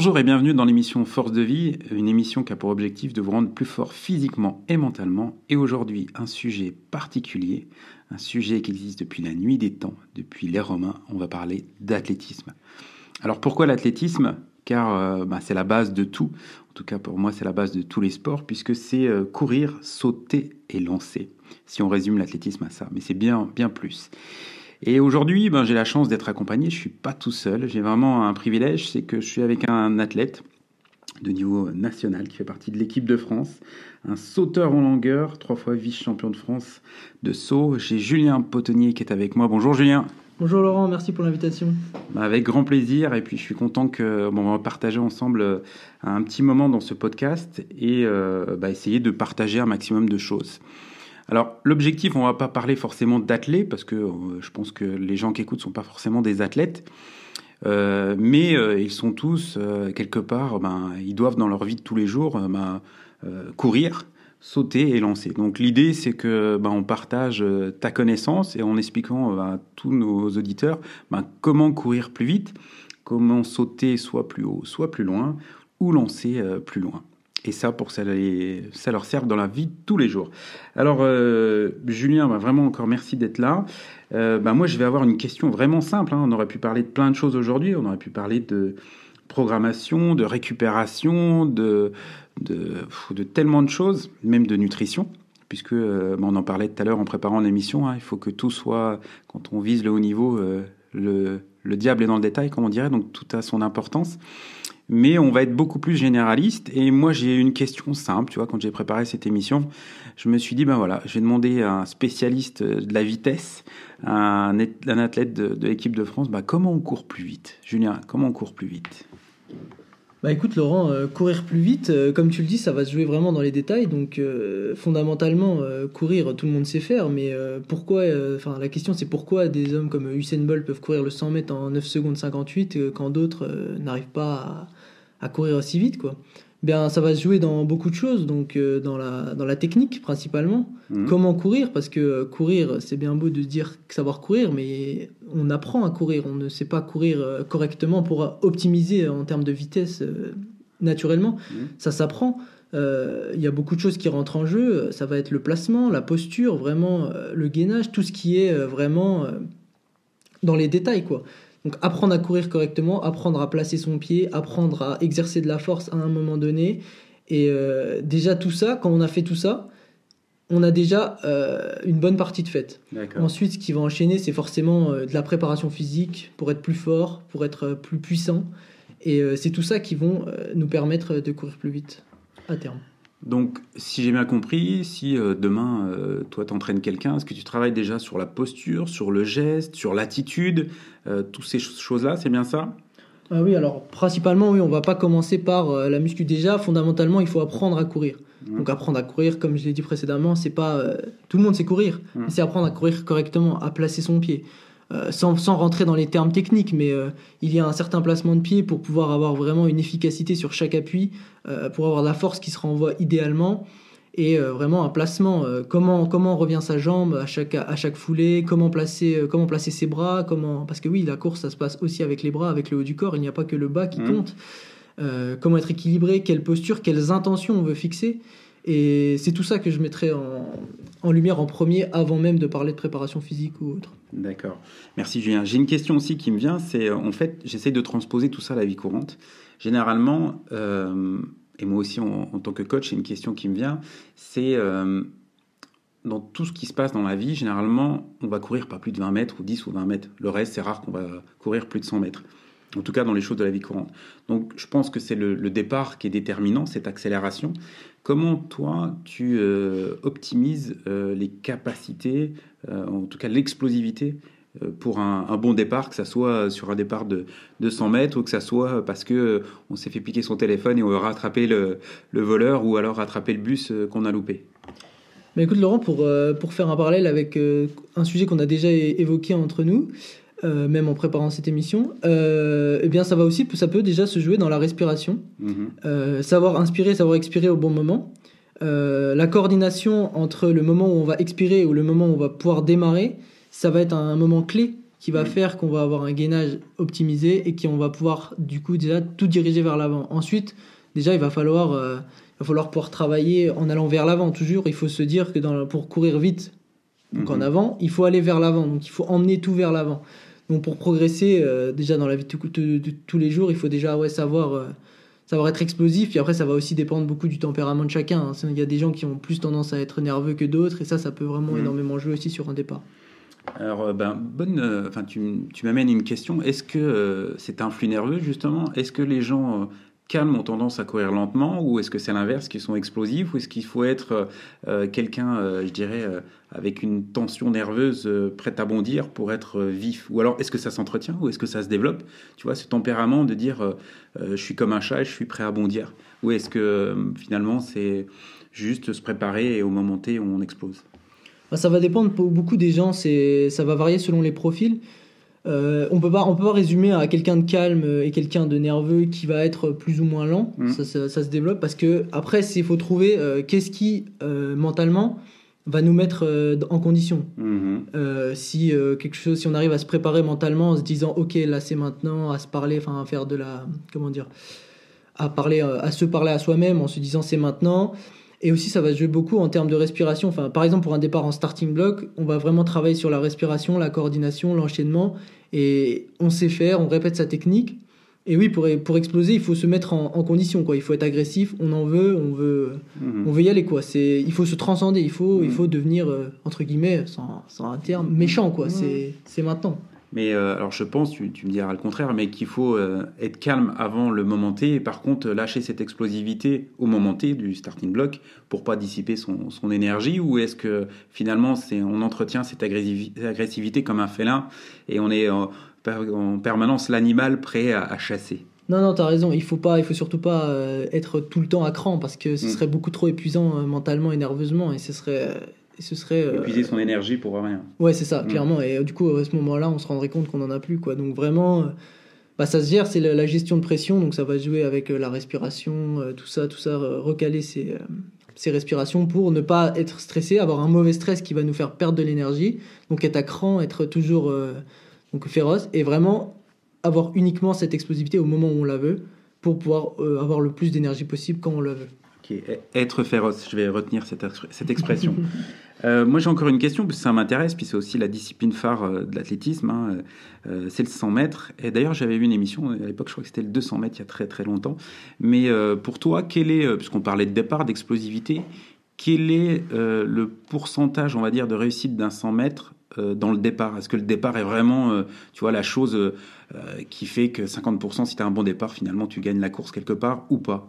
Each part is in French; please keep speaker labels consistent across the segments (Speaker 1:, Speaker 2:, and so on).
Speaker 1: Bonjour et bienvenue dans l'émission Force de vie, une émission qui a pour objectif de vous rendre plus fort physiquement et mentalement. Et aujourd'hui, un sujet particulier, un sujet qui existe depuis la nuit des temps, depuis les Romains. On va parler d'athlétisme. Alors pourquoi l'athlétisme? Car euh, bah, c'est la base de tout. En tout cas, pour moi, c'est la base de tous les sports, puisque c'est euh, courir, sauter et lancer. Si on résume l'athlétisme à ça, mais c'est bien, bien plus. Et aujourd'hui, ben, j'ai la chance d'être accompagné. Je suis pas tout seul. J'ai vraiment un privilège, c'est que je suis avec un athlète de niveau national qui fait partie de l'équipe de France, un sauteur en longueur, trois fois vice-champion de France de saut. J'ai Julien Potonnier qui est avec moi. Bonjour Julien.
Speaker 2: Bonjour Laurent, merci pour l'invitation.
Speaker 1: Bah, avec grand plaisir et puis je suis content que bon, on va partager ensemble euh, un petit moment dans ce podcast et euh, bah, essayer de partager un maximum de choses. Alors l'objectif, on va pas parler forcément d'athlètes parce que euh, je pense que les gens qui écoutent sont pas forcément des athlètes, euh, mais euh, ils sont tous quelque part, ben, ils doivent dans leur vie de tous les jours ben, courir, sauter et lancer. Donc l'idée c'est que ben, on partage ta connaissance et en expliquant à tous nos auditeurs ben, comment courir plus vite, comment sauter soit plus haut, soit plus loin, ou lancer plus loin. Et ça, pour ça, ça leur sert dans la vie de tous les jours. Alors, euh, Julien, bah, vraiment encore merci d'être là. Euh, bah, moi, je vais avoir une question vraiment simple. Hein. On aurait pu parler de plein de choses aujourd'hui. On aurait pu parler de programmation, de récupération, de, de, tellement de choses, même de nutrition puisque euh, bah, on en parlait tout à l'heure en préparant l'émission, hein, il faut que tout soit, quand on vise le haut niveau, euh, le, le, diable est dans le détail, comme on dirait, donc tout a son importance mais on va être beaucoup plus généraliste. Et moi, j'ai une question simple, tu vois, quand j'ai préparé cette émission, je me suis dit, ben voilà, je vais demander à un spécialiste de la vitesse, un, athlète de, l'équipe de France, ben, comment on court plus vite? Julien, comment on court plus vite?
Speaker 2: Bah écoute Laurent, euh, courir plus vite, euh, comme tu le dis, ça va se jouer vraiment dans les détails. Donc euh, fondamentalement, courir, tout le monde sait faire, mais pourquoi Enfin, la question c'est pourquoi des hommes comme Usain Bolt peuvent courir le 100 mètres en 9 secondes 58 quand d'autres n'arrivent pas à à courir aussi vite, quoi. Bien, ça va se jouer dans beaucoup de choses, donc euh, dans, la, dans la technique principalement. Mhm. Comment courir? Parce que euh, courir, c'est bien beau de dire savoir courir, mais on apprend à courir. On ne sait pas courir euh, correctement pour optimiser en termes de vitesse naturellement. Mhm. Ça s'apprend. Il y a beaucoup de choses qui rentrent en jeu. Ça va être le placement, la posture, vraiment le gainage, tout ce qui est vraiment dans les détails, quoi. Donc apprendre à courir correctement, apprendre à placer son pied, apprendre à exercer de la force à un moment donné. Et euh, déjà tout ça, quand on a fait tout ça, on a déjà euh, une bonne partie de faite. Ensuite, ce qui va enchaîner, c'est forcément euh, de la préparation physique pour être plus fort, pour être plus puissant. Et c'est tout ça qui vont nous permettre de courir plus vite à terme.
Speaker 1: Donc, si j'ai bien compris, si euh, demain, euh, toi, t'entraînes quelqu'un, est-ce que tu travailles déjà sur la posture, sur le geste, sur l'attitude, euh, toutes ces choses-là, c'est bien ça?
Speaker 2: Ah Oui, alors principalement, oui, on va pas commencer par la muscu. Déjà, fondamentalement, il faut apprendre à courir. Mmh. Donc, apprendre à courir, comme je l'ai dit précédemment, c'est pas tout le monde sait courir, mmh. c'est apprendre à courir correctement, à placer son pied. Euh, sans, sans, rentrer dans les termes techniques, mais euh, il y a un certain placement de pied pour pouvoir avoir vraiment une efficacité sur chaque appui, euh, pour avoir la force qui se renvoie idéalement, et vraiment un placement. comment, comment revient sa jambe à chaque, à chaque foulée, comment placer, comment placer ses bras, comment... parce que oui, la course, ça se passe aussi avec les bras, avec le haut du corps, il n'y a pas que le bas qui mmh. compte. comment être équilibré, quelle posture, quelles intentions on veut fixer. Et c'est tout ça que je mettrais en, lumière en premier avant même de parler de préparation physique ou autre.
Speaker 1: D'accord. Merci Julien. J'ai une question aussi qui me vient, c'est euh, en fait, j'essaie de transposer tout ça à la vie courante. Généralement, euh, et moi aussi en, tant que coach, j'ai une question qui me vient, c'est euh, dans tout ce qui se passe dans la vie, généralement, on va courir pas plus de 20 mètres ou 10 ou 20 mètres. Le reste, c'est rare qu'on va courir plus de 100 mètres. En tout cas, dans les choses de la vie courante. Donc, je pense que c'est le, départ qui est déterminant, cette accélération. Comment, toi, tu euh, optimises euh, les capacités, euh, en tout cas l'explosivité pour un, bon départ, que ça soit sur un départ de 200 mètres ou que ça soit parce que on s'est fait piquer son téléphone et on va rattraper le, voleur ou alors rattraper le bus qu'on a loupé.
Speaker 2: Mais écoute Laurent, pour, pour faire un parallèle avec un sujet qu'on a déjà évoqué entre nous, euh, même en préparant cette émission, euh, eh bien ça va aussi, ça peut déjà se jouer dans la respiration, mhm. euh, savoir inspirer, savoir expirer au bon moment. la coordination entre le moment où on va expirer ou le moment où on va pouvoir démarrer, ça va être un, moment clé qui va mhm. faire qu'on va avoir un gainage optimisé et qu'on va pouvoir du coup déjà tout diriger vers l'avant. Ensuite, déjà il va falloir, il va falloir pouvoir travailler en allant vers l'avant. Toujours, il faut se dire que dans, pour courir vite, donc en mhm. avant, il faut aller vers l'avant. Donc il faut emmener tout vers l'avant. Donc pour progresser, euh, déjà dans la vie de, tous les jours, il faut déjà ouais, savoir, euh, savoir être explosif. Et après, ça va aussi dépendre beaucoup du tempérament de chacun. Hein. Il y a des gens qui ont plus tendance à être nerveux que d'autres, et ça, ça peut vraiment mmh. énormément jouer aussi sur un départ.
Speaker 1: Alors, euh, ben, bonne, enfin, tu, tu m'amènes une question. Est-ce que c'est un flux nerveux justement Est-ce que les gens calmes ont tendance à courir lentement ou est-ce que c'est l'inverse, qui sont explosifs ou est-ce qu'il faut être euh, quelqu'un, euh, je dirais, euh, avec une tension nerveuse prête à bondir pour être vif? Ou alors est-ce que ça s'entretient ou est-ce que ça se développe? Tu vois, ce tempérament de dire je suis comme un chat et je suis prêt à bondir. Ou est-ce que finalement c'est juste se préparer et au moment T on explose?
Speaker 2: Ça va dépendre pour beaucoup des gens, ça va varier selon les profils. Euh, on peut pas, on peut pas résumer à quelqu'un de calme et quelqu'un de nerveux qui va être plus ou moins lent. Mm. Ça, se développe parce que après, il faut trouver euh, qu'est-ce qui euh, mentalement va nous mettre en condition. Mm-hmm. si quelque chose, si on arrive à se préparer mentalement en se disant, ok, là c'est maintenant, à se parler, enfin à faire de la, comment dire, à parler, à se parler à soi-même en se disant c'est maintenant. Et aussi, ça va jouer beaucoup en termes de respiration. Enfin, par exemple, pour un départ en starting block, on va vraiment travailler sur la respiration, la coordination, l'enchaînement. Et on sait faire, on répète sa technique. Et oui, pour, pour exploser, il faut se mettre en, condition. Quoi. Il faut être agressif, on en veut, on veut, mhm. on veut y aller. Quoi. C'est, il faut se transcender, il faut, il mhm. faut devenir, euh, entre guillemets, sans, sans, un terme, méchant. Quoi. C'est, c'est maintenant.
Speaker 1: Mais euh, alors je pense, tu, me diras le contraire, mais qu'il faut euh, être calme avant le moment T et par contre lâcher cette explosivité au moment T du starting block pour pas dissiper son, son énergie ou est-ce que finalement c'est on entretient cette agressivité comme un félin et on est en, permanence l'animal prêt à, chasser?
Speaker 2: Non, non, tu as raison. Il faut pas, il faut surtout pas euh, être tout le temps à cran parce que ce mm. serait beaucoup trop épuisant mentalement et nerveusement et ce serait ce serait
Speaker 1: euh, épuiser son énergie pour rien.
Speaker 2: Ouais, c'est ça, mm. clairement. Et euh, du coup, à ce moment-là, on se rendrait compte qu'on n'en a plus, quoi. Donc vraiment, euh, bah, ça se gère, c'est la, gestion de pression, donc ça va jouer avec la respiration, tout ça, tout ça, recaler ses, ses, respirations pour ne pas être stressé, avoir un mauvais stress qui va nous faire perdre de l'énergie, donc être à cran, être toujours donc féroce, et vraiment avoir uniquement cette explosivité au moment où on la veut, pour pouvoir avoir le plus d'énergie possible quand on la veut.
Speaker 1: Être féroce, je vais retenir cette, expression. Euh, moi, j'ai encore une question, parce que ça m'intéresse, puis c'est aussi la discipline phare euh, de l'athlétisme, hein, euh, c'est le 100 mètres. Et d'ailleurs, j'avais vu une émission, à l'époque, je crois que c'était le 200 mètres, il y a très très longtemps. Mais pour toi, quel est, puisqu'on parlait de départ, d'explosivité, quel est le pourcentage, on va dire, de réussite d'un 100 mètres dans le départ? Est-ce que le départ est vraiment, tu vois, la chose qui fait que 50%, si tu as un bon départ, finalement, tu gagnes la course quelque part ou pas?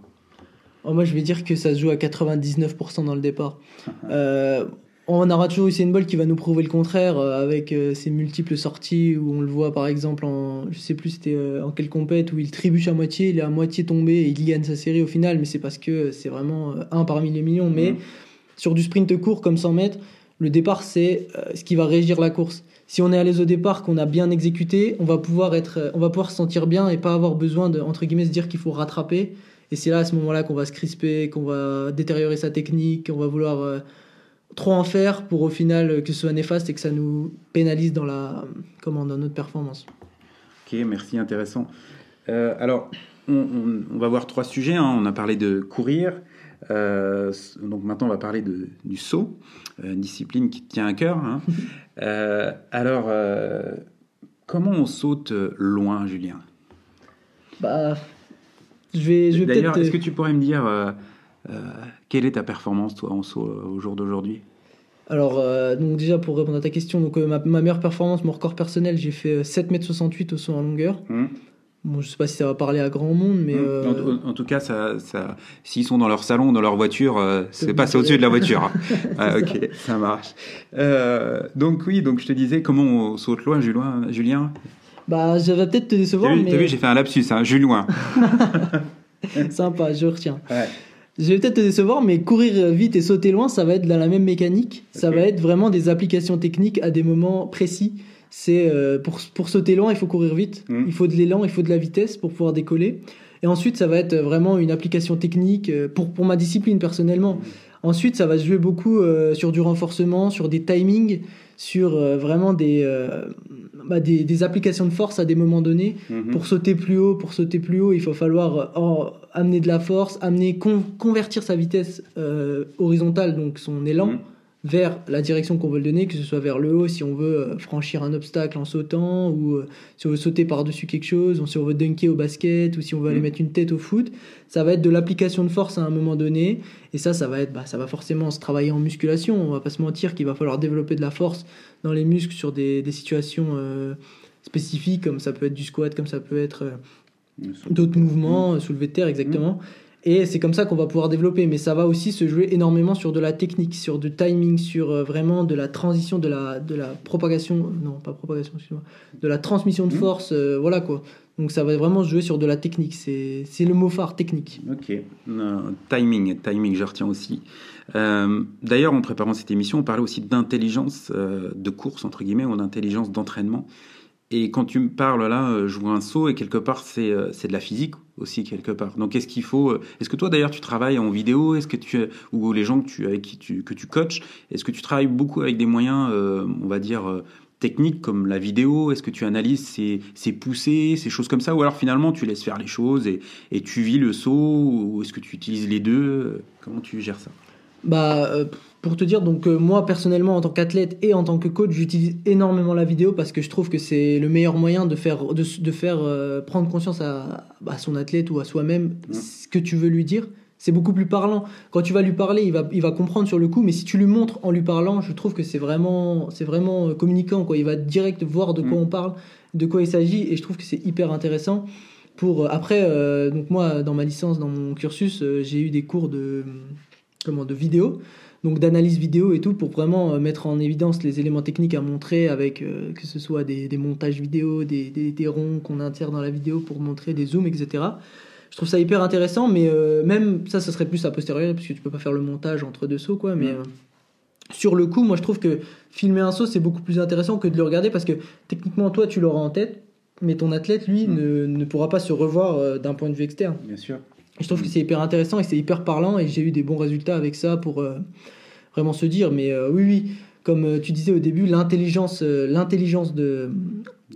Speaker 2: Oh, Moi, je vais dire que ça se joue à 99% dans le départ. Euh, on aura toujours Usain Bolt qui va nous prouver le contraire euh, avec euh, ses multiples sorties où on le voit par exemple en je sais plus c'était euh, en quelle compète où il trébuche à moitié, il est à moitié tombé et il gagne sa série au final mais c'est parce que c'est vraiment un parmi les millions mais sur du sprint court comme 100 mètres, le départ c'est ce qui va régir la course. Si on est à l'aise au départ, qu'on a bien exécuté, on va pouvoir être on va pouvoir se sentir bien et pas avoir besoin de entre guillemets se dire qu'il faut rattraper et c'est là à ce moment-là qu'on va se crisper, qu'on va détériorer sa technique, qu'on va vouloir trop en faire pour au final que ce soit néfaste et que ça nous pénalise dans, la, comment, dans notre performance.
Speaker 1: Ok, merci, intéressant. Euh, alors, on, va voir trois sujets. Hein. On a parlé de courir. Euh, donc maintenant, on va parler de, du saut, euh, une discipline qui tient à cœur. Hein. alors, comment on saute loin, Julien?
Speaker 2: Bah, je vais, je vais
Speaker 1: D'ailleurs, est-ce que tu pourrais me dire euh, quelle est ta performance, toi, en saut euh, au jour d'aujourd'hui?
Speaker 2: Alors, euh, donc déjà pour répondre à ta question, donc ma, meilleure performance, mon record personnel, j'ai fait 7m68 au saut en longueur. Mmh. Bon, je sais pas si ça va parler à grand monde, mais.
Speaker 1: Mmh.
Speaker 2: euh,
Speaker 1: En, en tout cas, ça, ça, s'ils sont dans leur salon, dans leur voiture, euh, c'est passer au-dessus de la voiture. Ah, ok, ça marche. Euh, donc oui, donc je te disais comment on saute loin, Julien?
Speaker 2: Bah, je vais peut-être te
Speaker 1: T'as
Speaker 2: décevoir,
Speaker 1: vu, t'as
Speaker 2: mais.
Speaker 1: vu, j'ai fait un lapsus, hein, Julien.
Speaker 2: Sympa, je retiens.
Speaker 1: Ouais.
Speaker 2: Je vais peut-être te décevoir, mais courir vite et sauter loin, ça va être dans la même mécanique. Ça va être vraiment des applications techniques à des moments précis. C'est euh, pour, pour sauter loin, il faut courir vite.
Speaker 1: Mhm.
Speaker 2: Il faut de l'élan, il faut de la vitesse pour pouvoir décoller. Et ensuite, ça va être vraiment une application technique euh, pour, pour ma discipline personnellement. Ensuite, ça va se jouer beaucoup euh, sur du renforcement, sur des timings, sur euh, vraiment des, euh, bah, des, des applications de force à des moments donnés.
Speaker 1: Mhm.
Speaker 2: Pour sauter plus haut, pour sauter plus haut, il faut falloir euh, en- amener de la force, amener con- convertir sa vitesse horizontale, donc son élan,
Speaker 1: Mhm.
Speaker 2: Vers la direction qu'on veut le donner, que ce soit vers le haut si on veut euh, franchir un obstacle en sautant, ou euh, si on veut sauter par-dessus quelque chose, ou si on veut dunker au basket, ou si on veut aller
Speaker 1: Mhm.
Speaker 2: mettre une tête au foot. Ça va être de l'application de force à un moment donné, et ça, ça va être, bah, ça va forcément se travailler en musculation. On va pas se mentir qu'il va falloir développer de la force dans les muscles sur des, des situations euh, spécifiques, comme ça peut être du squat, comme ça peut être euh, d'autres mouvements, euh, soulevé de terre, exactement. Et c'est comme ça qu'on va pouvoir développer. Mais ça va aussi se jouer énormément sur de la technique, sur du timing, sur euh, vraiment de la transition, de la, de la propagation, non, pas propagation, excuse-moi, de la transmission de
Speaker 1: Mhm.
Speaker 2: force, euh, voilà quoi. Donc ça va vraiment se jouer sur de la technique. C'est c'est le mot phare, technique.
Speaker 1: Ok. Euh, timing, timing, je retiens aussi. Euh, D'ailleurs, en préparant cette émission, on parlait aussi d'intelligence euh, de course, entre guillemets, ou d'intelligence d'entraînement. Et quand tu me parles là, euh, je vois un saut, et quelque part, c'est euh, c'est de la physique aussi, quelque part. Donc, est-ce qu'il faut. euh, Est-ce que toi, d'ailleurs, tu travailles en vidéo? Est-ce que tu. Ou les gens que tu, avec qui tu, que tu coaches, est-ce que tu travailles beaucoup avec des moyens, on va dire. techniques comme la vidéo? Est-ce que tu analyses ces, ces poussées, ces choses comme ça? Ou alors finalement tu laisses faire les choses et, et tu vis le saut Ou est-ce que tu utilises les deux? Comment tu gères ça?
Speaker 2: Bah, euh, pour te dire, donc euh, moi personnellement en tant qu'athlète et en tant que coach, j'utilise énormément la vidéo parce que je trouve que c'est le meilleur moyen de faire, de, de faire euh, prendre conscience à, à son athlète ou à soi-même ce que tu veux lui dire. C'est beaucoup plus parlant. Quand tu vas lui parler, il va, il va comprendre sur le coup, mais si tu lui montres en lui parlant, je trouve que c'est vraiment, c'est vraiment euh, communicant. Quoi. Il va direct voir de quoi
Speaker 1: Mm.
Speaker 2: on parle, de quoi il s'agit, et je trouve que c'est hyper intéressant. Pour, après, euh, donc moi, dans ma licence, dans mon cursus, euh, j'ai eu des cours de, comment, de vidéo donc d'analyse vidéo et tout pour vraiment euh, mettre en évidence les éléments techniques à montrer avec euh, que ce soit des, des montages vidéo, des, des, des ronds qu'on insère dans la vidéo pour montrer des zooms, etc. Je trouve ça hyper intéressant, mais euh, même ça, ça serait plus a posteriori parce que tu peux pas faire le montage entre deux sauts, quoi. Mais euh, sur le coup, moi je trouve que filmer un saut c'est beaucoup plus intéressant que de le regarder parce que techniquement toi tu l'auras en tête, mais ton athlète lui
Speaker 1: Mm.
Speaker 2: ne, ne pourra pas se revoir d'un point de vue externe.
Speaker 1: Bien sûr.
Speaker 2: Je trouve que c'est hyper intéressant et c'est hyper parlant et j'ai eu des bons résultats avec ça pour euh, vraiment se dire. Mais euh, oui, oui, comme euh, tu disais au début, l'intelligence, euh, l'intelligence de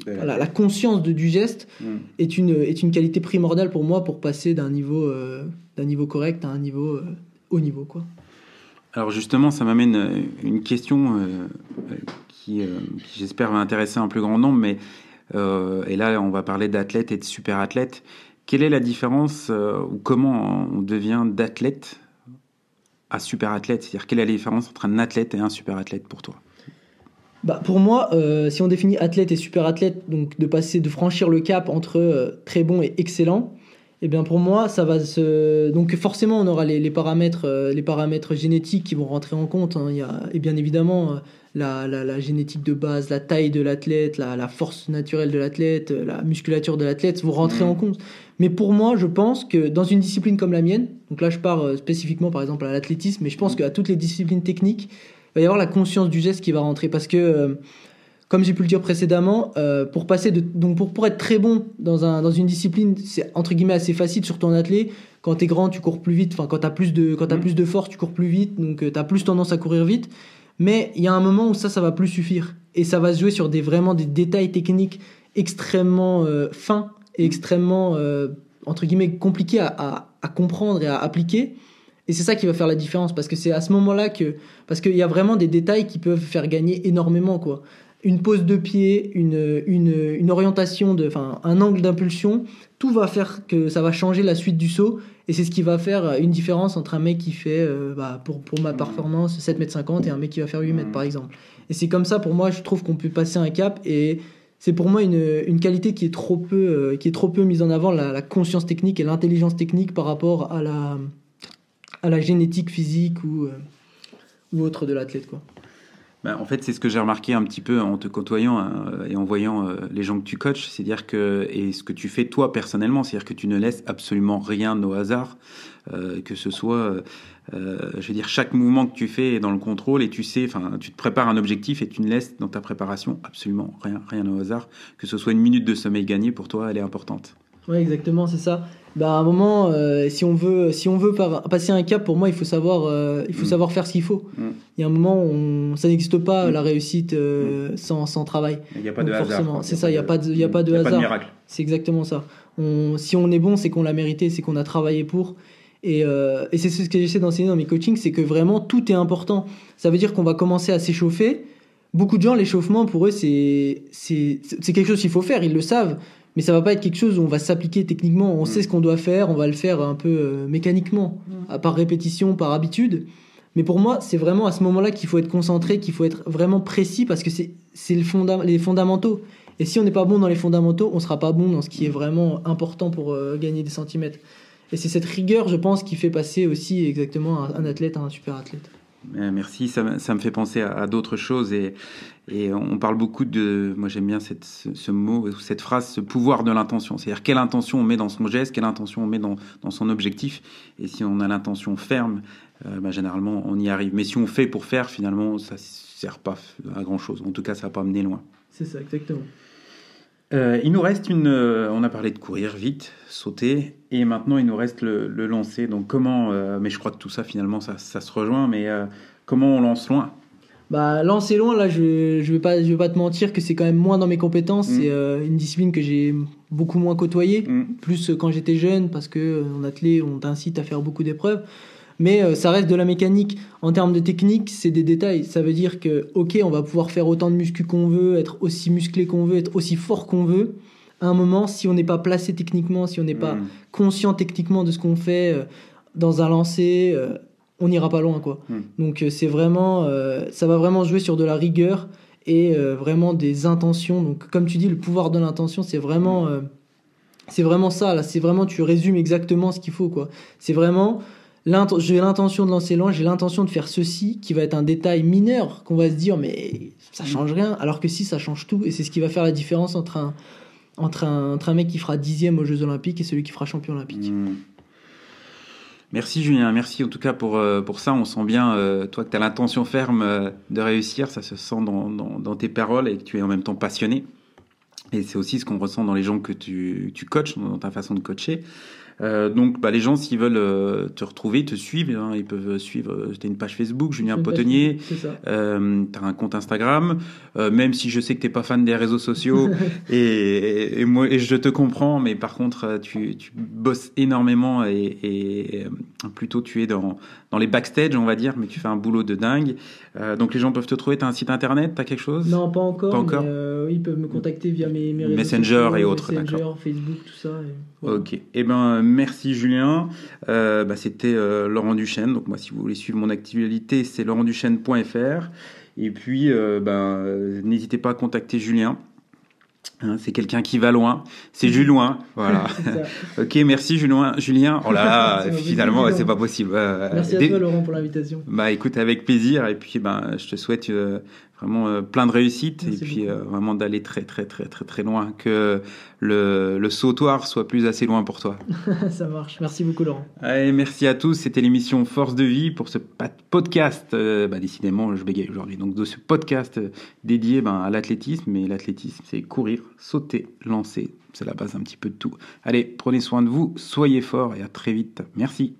Speaker 2: voilà, la conscience de, du geste
Speaker 1: Mm.
Speaker 2: est une est une qualité primordiale pour moi pour passer d'un niveau d'un niveau correct à un niveau haut niveau quoi.
Speaker 1: Alors justement, ça m'amène une question qui, qui j'espère va intéresser un plus grand nombre, mais et là on va parler d'athlète et de super athlète. Quelle est la différence euh, ou comment on devient d'athlète à super athlète C'est-à-dire quelle est la différence entre un athlète et un super athlète pour toi?
Speaker 2: Bah, pour moi, euh, si on définit athlète et super athlète, donc de passer, de franchir le cap entre euh, très bon et excellent, eh bien pour moi, ça va se. Donc forcément, on aura les, paramètres, les paramètres génétiques qui vont rentrer en compte. hein. Et bien évidemment, la, la, la génétique de base, la taille de l'athlète, la, la force naturelle de l'athlète, euh, la musculature de l'athlète vont rentrer
Speaker 1: Mhm.
Speaker 2: en compte. Mais pour moi, je pense que dans une discipline comme la mienne, donc là je pars euh, spécifiquement par exemple à l'athlétisme, mais je pense qu'à toutes les disciplines techniques, il va y avoir la conscience du geste qui va rentrer parce que euh, comme j'ai pu le dire précédemment, euh, pour passer de donc pour, pour être très bon dans un dans une discipline, c'est entre guillemets assez facile sur ton athlète. Quand t'es grand, tu cours plus vite. Enfin, quand t'as plus de quand t'as
Speaker 1: Mhm.
Speaker 2: plus de force, tu cours plus vite. Donc tu t'as plus tendance à courir vite. Mais il y a un moment où ça, ça va plus suffire et ça va se jouer sur des vraiment des détails techniques extrêmement euh, fins et extrêmement euh, entre guillemets compliqués à, comprendre et à appliquer. Et c'est ça qui va faire la différence parce que c'est à ce moment-là que parce qu'il y a vraiment des détails qui peuvent faire gagner énormément quoi. Une pose de pied, une, une, une orientation, de, enfin un angle d'impulsion, tout va faire que ça va changer la suite du saut et c'est ce qui va faire une différence entre un mec qui fait, euh, bah, pour, pour ma performance, 7 m 50 et un mec qui va faire 8 mètres
Speaker 1: Mhm.
Speaker 2: par exemple. Et c'est comme ça pour moi, je trouve qu'on peut passer un cap et c'est pour moi une, une, qualité qui est trop peu, qui est trop peu mise en avant, la, la conscience technique et l'intelligence technique par rapport à la, à la génétique physique ou, ou autre de l'athlète. quoi.
Speaker 1: Ben, en fait, c'est ce que j'ai remarqué un petit peu en te côtoyant euh, et en voyant euh, les gens que tu coaches, c'est-à-dire que et ce que tu fais toi personnellement, c'est-à-dire que tu ne laisses absolument rien au hasard, euh, que ce soit, je veux dire, chaque mouvement que tu fais est dans le contrôle et tu sais, enfin, tu te prépares un objectif et tu ne laisses dans ta préparation absolument rien, rien au hasard, que ce soit une minute de sommeil gagnée pour toi, elle est importante.
Speaker 2: Oui, exactement, c'est ça. Bah, à un moment, euh, si on veut, si on veut passer un cap, pour moi, il faut savoir, euh, il faut mm. savoir faire ce qu'il faut. Mm. Il y a un moment, où ça n'existe pas mm. la réussite euh, sans, sans, travail.
Speaker 1: Il n'y a pas de hasard.
Speaker 2: C'est ça, il n'y a pas de, il y a pas de hasard. miracle. C'est exactement ça. On, si on est bon, c'est qu'on l'a mérité, c'est qu'on a travaillé pour. Et, et c'est ce que j'essaie d'enseigner dans mes coachings, c'est que vraiment tout est important. Ça veut dire qu'on va commencer à s'échauffer. Beaucoup de gens, l'échauffement, pour eux, c'est quelque chose qu'il faut faire, ils le savent mais ça va pas être quelque chose où on va s'appliquer techniquement. On sait mm. ce qu'on doit faire, on va le faire un peu euh, mécaniquement, mm. par répétition, par habitude. Mais pour moi, c'est vraiment à ce moment-là qu'il faut être concentré, qu'il faut être vraiment précis parce que c'est le fonda les fondamentaux. Et si on n'est pas bon dans les fondamentaux, on sera pas bon dans ce qui est vraiment important pour euh, gagner des centimètres. Et c'est cette rigueur, je pense, qui fait passer aussi exactement un athlète à un super athlète.
Speaker 1: Euh, merci, ça, me fait penser à, d'autres choses et, on parle beaucoup de, moi j'aime bien ce, mot, cette phrase, ce pouvoir de l'intention. C'est-à-dire quelle intention on met dans son geste, quelle intention on met dans, son objectif. Et si on a l'intention ferme, euh, bah, généralement on y arrive. Mais si on fait pour faire, finalement ça ne sert pas à grand-chose. En tout cas, ça va pas mener loin.
Speaker 2: C'est ça, exactement.
Speaker 1: Euh, il nous reste une. Euh, on a parlé de courir vite, sauter, et maintenant il nous reste le, lancer. Donc comment. Euh, mais je crois que tout ça finalement ça, ça se rejoint, mais comment on lance loin?
Speaker 2: Bah, lancer loin, là, je, je vais pas, je vais pas te mentir que c'est quand même moins dans mes compétences. Mm. C'est une discipline que j'ai beaucoup moins côtoyée, mm. plus quand j'étais jeune, parce que en athlète, on t'incite à faire beaucoup d'épreuves mais euh, ça reste de la mécanique. En termes de technique, c'est des détails. Ça veut dire que, ok, on va pouvoir faire autant de muscu qu'on veut, être aussi musclé qu'on veut, être aussi fort qu'on veut. À un moment, si on n'est pas placé techniquement, si on n'est pas hmm. conscient techniquement de ce qu'on fait euh, dans un lancer, euh, on n'ira pas loin, quoi. Hmm. Donc c'est vraiment, ça va vraiment jouer sur de la rigueur et vraiment des intentions. Donc comme tu dis, le pouvoir de l'intention, c'est vraiment, c'est vraiment ça. Là, c'est vraiment, tu résumes exactement ce qu'il faut, quoi. C'est vraiment j'ai l'intention de lancer loin, j'ai l'intention de faire ceci, qui va être un détail mineur, qu'on va se dire, mais ça change rien, alors que si, ça change tout, et c'est ce qui va faire la différence entre un, entre un, entre un mec qui fera dixième aux Jeux Olympiques et celui qui fera champion olympique. Hmm.
Speaker 1: Merci Julien, merci en tout cas pour, euh, pour ça. On sent bien, euh, toi, que tu as l'intention ferme euh, de réussir, ça se sent dans, dans, dans, tes paroles et que tu es en même temps passionné. Et c'est aussi ce qu'on ressent dans les gens que tu, tu coaches, dans ta façon de coacher. Euh, donc, bah, les gens, s'ils veulent euh, te retrouver, te suivre, hein, ils peuvent suivre. Euh, tu as une page Facebook, Julien Potonnier. Euh, tu as un compte Instagram. Euh, même si je sais que tu pas fan des réseaux sociaux, et, et, moi, et je te comprends, mais par contre, tu, tu bosses énormément et, et, plutôt tu es dans, dans les backstage, on va dire, mais tu fais un boulot de dingue. Donc, les gens peuvent te trouver. Tu as un site internet Tu as quelque chose?
Speaker 2: Non, pas encore. Pas encore? Mais, ils peuvent me contacter via mes, mes réseaux
Speaker 1: Messenger et autres.
Speaker 2: Messenger, Facebook, tout ça.
Speaker 1: Ok. Eh ben, merci Julien. Euh, bah, C'était euh, Laurent Duchesne. Donc moi, si vous voulez suivre mon actualité, c'est laurentduchesne.fr. Et puis, euh, ben, n'hésitez pas à contacter Julien. Hein, c'est quelqu'un qui va loin. C'est Julien, voilà. ok, merci Julien. Julien. Oh là, finalement, c'est pas possible.
Speaker 2: merci à toi Laurent pour l'invitation.
Speaker 1: Bah écoute, avec plaisir. Et puis, ben, je te souhaite vraiment euh, plein de réussite et puis euh, vraiment d'aller très très très très très loin que le, le sautoir soit plus assez loin pour toi.
Speaker 2: Ça marche. Merci beaucoup Laurent.
Speaker 1: Allez, merci à tous. C'était l'émission Force de vie pour ce podcast. Euh, bah, décidément, je bégaye aujourd'hui. Donc de ce podcast dédié ben, à l'athlétisme. Et l'athlétisme, c'est courir, sauter, lancer. C'est la base un petit peu de tout. Allez, prenez soin de vous, soyez forts et à très vite. Merci.